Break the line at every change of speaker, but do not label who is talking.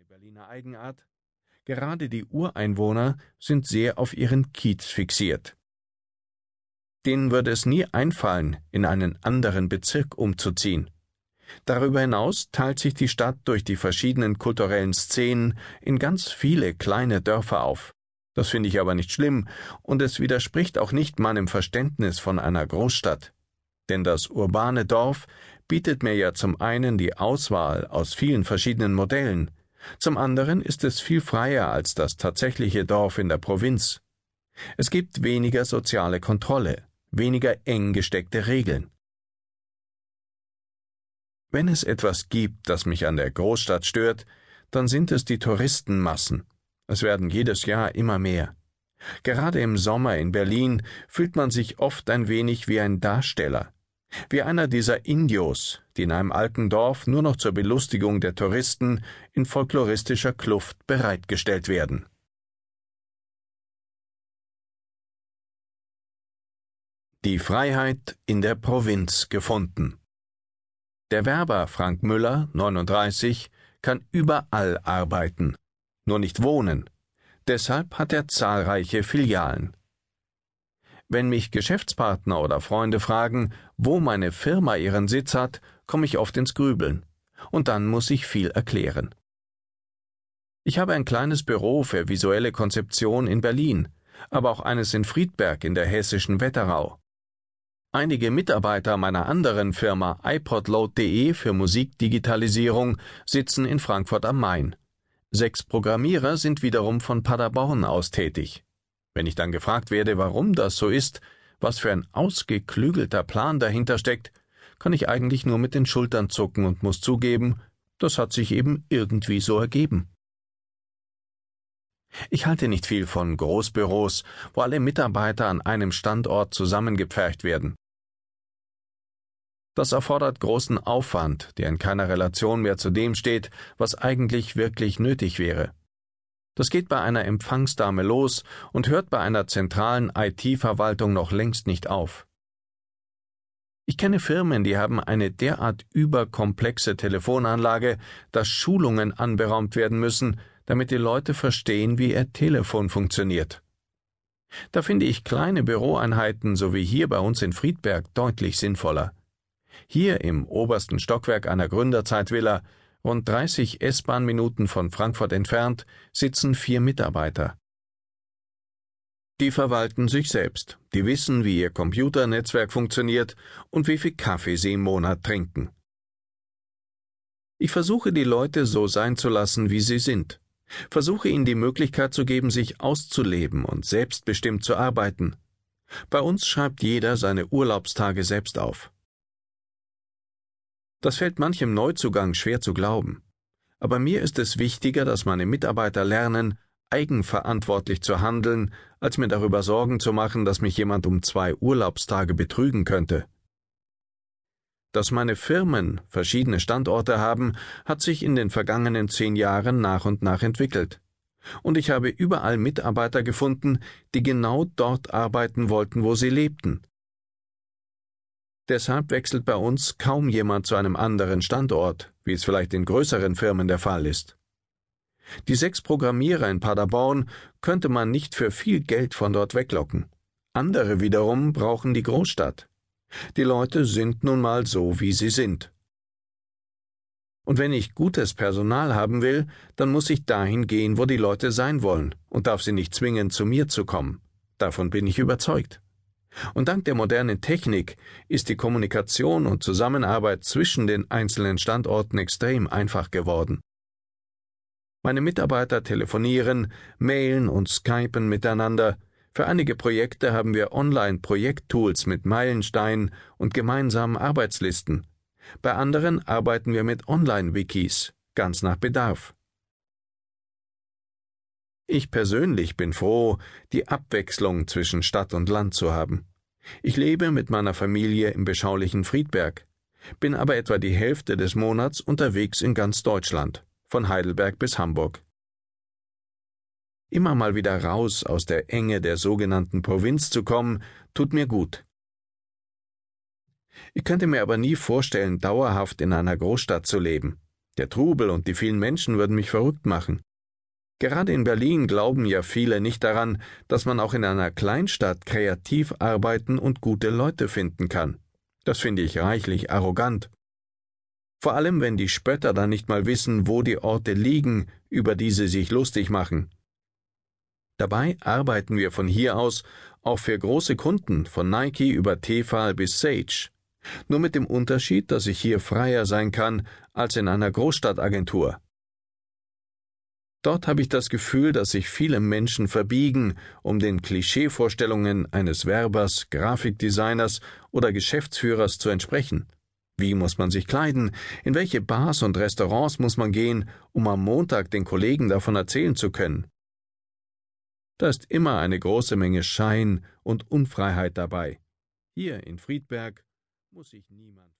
Eine Berliner Eigenart. Gerade die Ureinwohner sind sehr auf ihren Kiez fixiert. Denen würde es nie einfallen, in einen anderen Bezirk umzuziehen. Darüber hinaus teilt sich die Stadt durch die verschiedenen kulturellen Szenen in ganz viele kleine Dörfer auf. Das finde ich aber nicht schlimm, und es widerspricht auch nicht meinem Verständnis von einer Großstadt. Denn das urbane Dorf bietet mir ja zum einen die Auswahl aus vielen verschiedenen Modellen, zum anderen ist es viel freier als das tatsächliche Dorf in der Provinz. Es gibt weniger soziale Kontrolle, weniger eng gesteckte Regeln. Wenn es etwas gibt, das mich an der Großstadt stört, dann sind es die Touristenmassen. Es werden jedes Jahr immer mehr. Gerade im Sommer in Berlin fühlt man sich oft ein wenig wie ein Darsteller, wie einer dieser Indios, die in einem alten Dorf nur noch zur Belustigung der Touristen in folkloristischer Kluft bereitgestellt werden. Die Freiheit in der Provinz gefunden. Der Werber Frank Müller, 39, kann überall arbeiten, nur nicht wohnen. Deshalb hat er zahlreiche Filialen. Wenn mich Geschäftspartner oder Freunde fragen, wo meine Firma ihren Sitz hat, komme ich oft ins Grübeln. Und dann muss ich viel erklären. Ich habe ein kleines Büro für visuelle Konzeption in Berlin, aber auch eines in Friedberg in der hessischen Wetterau. Einige Mitarbeiter meiner anderen Firma iPodload.de für Musikdigitalisierung sitzen in Frankfurt am Main. Sechs Programmierer sind wiederum von Paderborn aus tätig. Wenn ich dann gefragt werde, warum das so ist, was für ein ausgeklügelter Plan dahinter steckt, kann ich eigentlich nur mit den Schultern zucken und muss zugeben, das hat sich eben irgendwie so ergeben. Ich halte nicht viel von Großbüros, wo alle Mitarbeiter an einem Standort zusammengepfercht werden. Das erfordert großen Aufwand, der in keiner Relation mehr zu dem steht, was eigentlich wirklich nötig wäre. Das geht bei einer Empfangsdame los und hört bei einer zentralen IT-Verwaltung noch längst nicht auf. Ich kenne Firmen, die haben eine derart überkomplexe Telefonanlage, dass Schulungen anberaumt werden müssen, damit die Leute verstehen, wie ihr Telefon funktioniert. Da finde ich kleine Büroeinheiten, so wie hier bei uns in Friedberg, deutlich sinnvoller. Hier im obersten Stockwerk einer Gründerzeitvilla Rund 30 S-Bahn-Minuten von Frankfurt entfernt sitzen vier Mitarbeiter. Die verwalten sich selbst, die wissen, wie ihr Computernetzwerk funktioniert und wie viel Kaffee sie im Monat trinken. Ich versuche die Leute so sein zu lassen, wie sie sind, versuche ihnen die Möglichkeit zu geben, sich auszuleben und selbstbestimmt zu arbeiten. Bei uns schreibt jeder seine Urlaubstage selbst auf. Das fällt manchem Neuzugang schwer zu glauben. Aber mir ist es wichtiger, dass meine Mitarbeiter lernen, eigenverantwortlich zu handeln, als mir darüber Sorgen zu machen, dass mich jemand um zwei Urlaubstage betrügen könnte. Dass meine Firmen verschiedene Standorte haben, hat sich in den vergangenen zehn Jahren nach und nach entwickelt. Und ich habe überall Mitarbeiter gefunden, die genau dort arbeiten wollten, wo sie lebten, Deshalb wechselt bei uns kaum jemand zu einem anderen Standort, wie es vielleicht in größeren Firmen der Fall ist. Die sechs Programmierer in Paderborn könnte man nicht für viel Geld von dort weglocken. Andere wiederum brauchen die Großstadt. Die Leute sind nun mal so, wie sie sind. Und wenn ich gutes Personal haben will, dann muss ich dahin gehen, wo die Leute sein wollen, und darf sie nicht zwingen, zu mir zu kommen. Davon bin ich überzeugt. Und dank der modernen Technik ist die Kommunikation und Zusammenarbeit zwischen den einzelnen Standorten extrem einfach geworden. Meine Mitarbeiter telefonieren, mailen und skypen miteinander. Für einige Projekte haben wir Online-Projekttools mit Meilensteinen und gemeinsamen Arbeitslisten. Bei anderen arbeiten wir mit Online-Wikis, ganz nach Bedarf. Ich persönlich bin froh, die Abwechslung zwischen Stadt und Land zu haben. Ich lebe mit meiner Familie im beschaulichen Friedberg, bin aber etwa die Hälfte des Monats unterwegs in ganz Deutschland, von Heidelberg bis Hamburg. Immer mal wieder raus aus der Enge der sogenannten Provinz zu kommen, tut mir gut. Ich könnte mir aber nie vorstellen, dauerhaft in einer Großstadt zu leben. Der Trubel und die vielen Menschen würden mich verrückt machen. Gerade in Berlin glauben ja viele nicht daran, dass man auch in einer Kleinstadt kreativ arbeiten und gute Leute finden kann. Das finde ich reichlich arrogant. Vor allem, wenn die Spötter dann nicht mal wissen, wo die Orte liegen, über die sie sich lustig machen. Dabei arbeiten wir von hier aus auch für große Kunden, von Nike über Tefal bis Sage. Nur mit dem Unterschied, dass ich hier freier sein kann als in einer Großstadtagentur. Dort habe ich das Gefühl, dass sich viele Menschen verbiegen, um den Klischeevorstellungen eines Werbers, Grafikdesigners oder Geschäftsführers zu entsprechen. Wie muss man sich kleiden? In welche Bars und Restaurants muss man gehen, um am Montag den Kollegen davon erzählen zu können? Da ist immer eine große Menge Schein und Unfreiheit dabei. Hier in Friedberg muss sich niemand